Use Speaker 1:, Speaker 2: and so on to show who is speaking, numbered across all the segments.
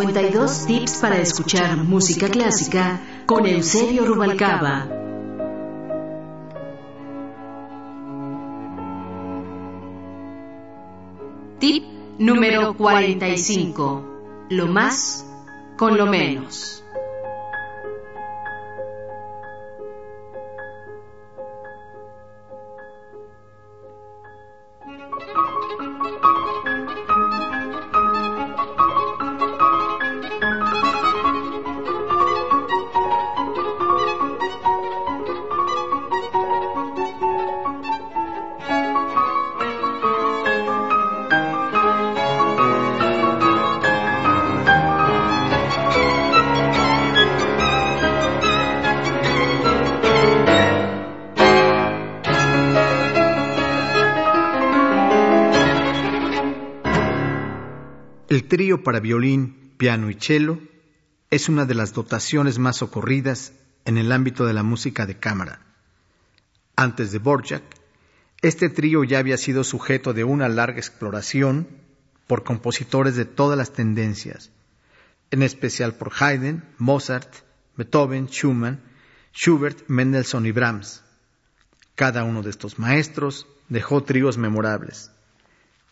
Speaker 1: 52 tips para escuchar música clásica con Eusebio Rubalcaba. Tip número 45. Lo más con lo menos.
Speaker 2: Trío para violín, piano y cello es una de las dotaciones más ocurridas en el ámbito de la música de cámara. Antes de Borjak, este trío ya había sido sujeto de una larga exploración por compositores de todas las tendencias, en especial por Haydn, Mozart, Beethoven, Schumann, Schubert, Mendelssohn y Brahms. Cada uno de estos maestros dejó tríos memorables.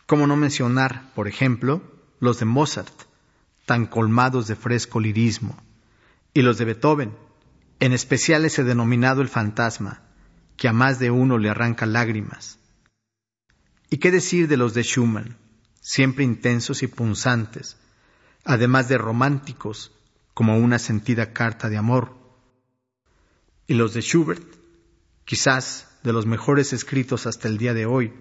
Speaker 2: Como no mencionar, por ejemplo, los de Mozart, tan colmados de fresco lirismo, y los de Beethoven, en especial ese denominado el fantasma, que a más de uno le arranca lágrimas. ¿Y qué decir de los de Schumann, siempre intensos y punzantes, además de románticos, como una sentida carta de amor? Y los de Schubert, quizás de los mejores escritos hasta el día de hoy,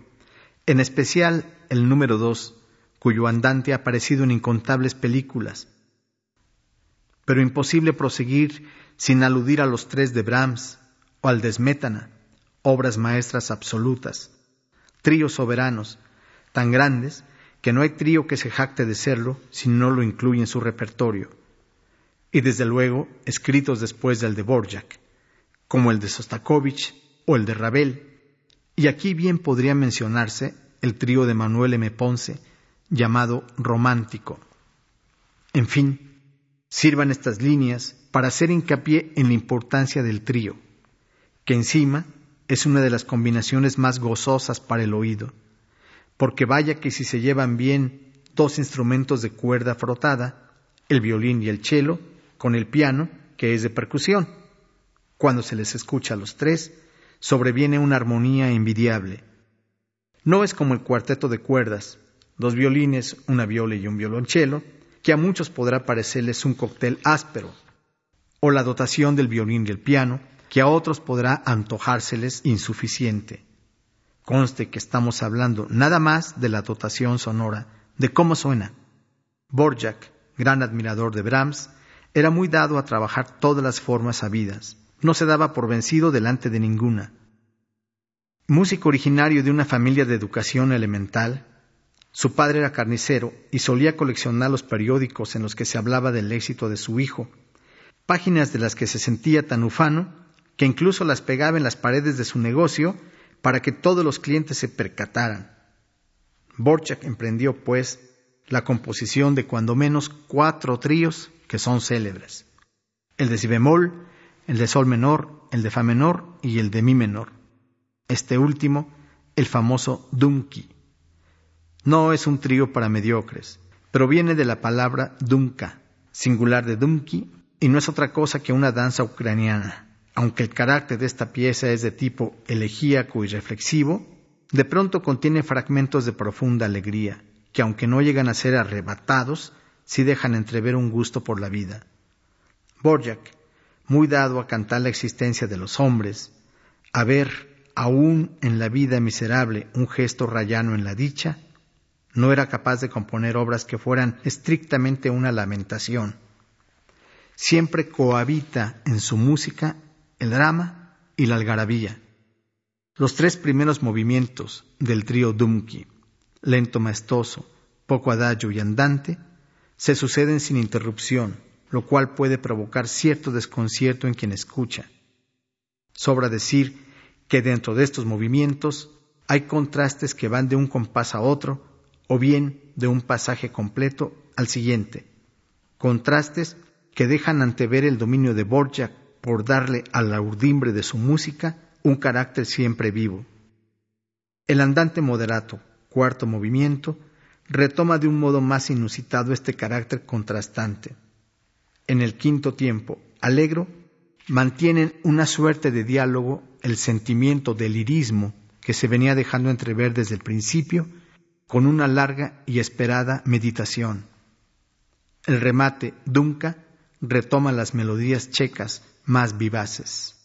Speaker 2: en especial el número dos, cuyo andante ha aparecido en incontables películas. Pero imposible proseguir sin aludir a los tres de Brahms o al de Smetana, obras maestras absolutas, tríos soberanos, tan grandes que no hay trío que se jacte de serlo si no lo incluye en su repertorio, y desde luego escritos después del de Borjak, como el de Sostakovich o el de Ravel, y aquí bien podría mencionarse el trío de Manuel M. Ponce, llamado romántico. En fin, sirvan estas líneas para hacer hincapié en la importancia del trío, que encima es una de las combinaciones más gozosas para el oído, porque vaya que si se llevan bien dos instrumentos de cuerda frotada, el violín y el cello, con el piano, que es de percusión. Cuando se les escucha a los tres, sobreviene una armonía envidiable. No es como el cuarteto de cuerdas, dos violines, una viola y un violonchelo, que a muchos podrá parecerles un cóctel áspero, o la dotación del violín y el piano, que a otros podrá antojárseles insuficiente. Conste que estamos hablando nada más de la dotación sonora, de cómo suena. Borjak, gran admirador de Brahms, era muy dado a trabajar todas las formas habidas. No se daba por vencido delante de ninguna. Músico originario de una familia de educación elemental, su padre era carnicero y solía coleccionar los periódicos en los que se hablaba del éxito de su hijo, páginas de las que se sentía tan ufano que incluso las pegaba en las paredes de su negocio para que todos los clientes se percataran. Borchak emprendió, pues, la composición de cuando menos cuatro tríos que son célebres. El de si bemol, el de sol menor, el de fa menor y el de mi menor. Este último, el famoso Dunki. No es un trío para mediocres, pero viene de la palabra dunka, singular de dunki, y no es otra cosa que una danza ucraniana. Aunque el carácter de esta pieza es de tipo elegíaco y reflexivo, de pronto contiene fragmentos de profunda alegría, que aunque no llegan a ser arrebatados, sí dejan entrever un gusto por la vida. Borjak, muy dado a cantar la existencia de los hombres, a ver aún en la vida miserable un gesto rayano en la dicha, no era capaz de componer obras que fueran estrictamente una lamentación. Siempre cohabita en su música el drama y la algarabía. Los tres primeros movimientos del trío Dumki, lento maestoso, poco adagio y andante, se suceden sin interrupción, lo cual puede provocar cierto desconcierto en quien escucha. Sobra decir que dentro de estos movimientos hay contrastes que van de un compás a otro o bien de un pasaje completo al siguiente. contrastes que dejan antever el dominio de Borjak por darle a la urdimbre de su música un carácter siempre vivo. El andante moderato, cuarto movimiento, retoma de un modo más inusitado este carácter contrastante. En el quinto tiempo, alegro, mantienen una suerte de diálogo el sentimiento del lirismo que se venía dejando entrever desde el principio con una larga y esperada meditación. El remate, Dunca, retoma las melodías checas más vivaces.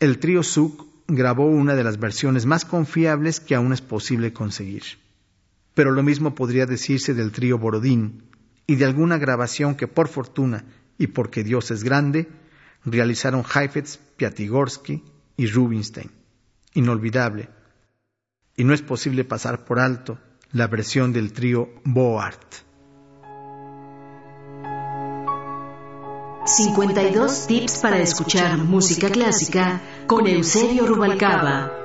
Speaker 2: El trío Zouk grabó una de las versiones más confiables que aún es posible conseguir. Pero lo mismo podría decirse del trío Borodín y de alguna grabación que por fortuna y porque Dios es grande, realizaron Heifetz, Piatigorsky y Rubinstein. Inolvidable. Y no es posible pasar por alto la versión del trío Boart.
Speaker 1: 52 tips para escuchar música clásica con Eusebio Rubalcaba.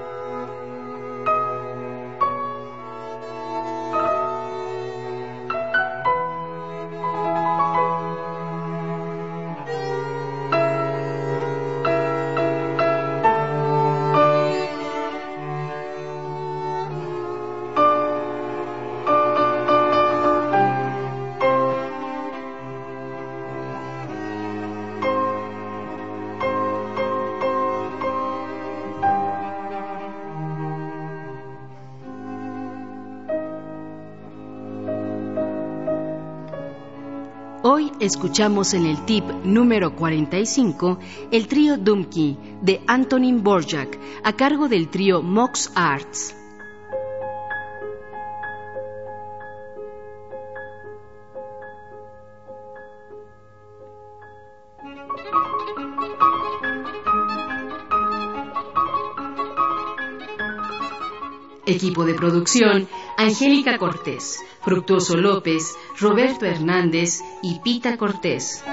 Speaker 1: Escuchamos en el tip número 45 el trío Dumki de Antonin Borjak a cargo del trío Mox Arts. Equipo de producción, Angélica Cortés, Fructuoso López, Roberto Hernández y Pita Cortés.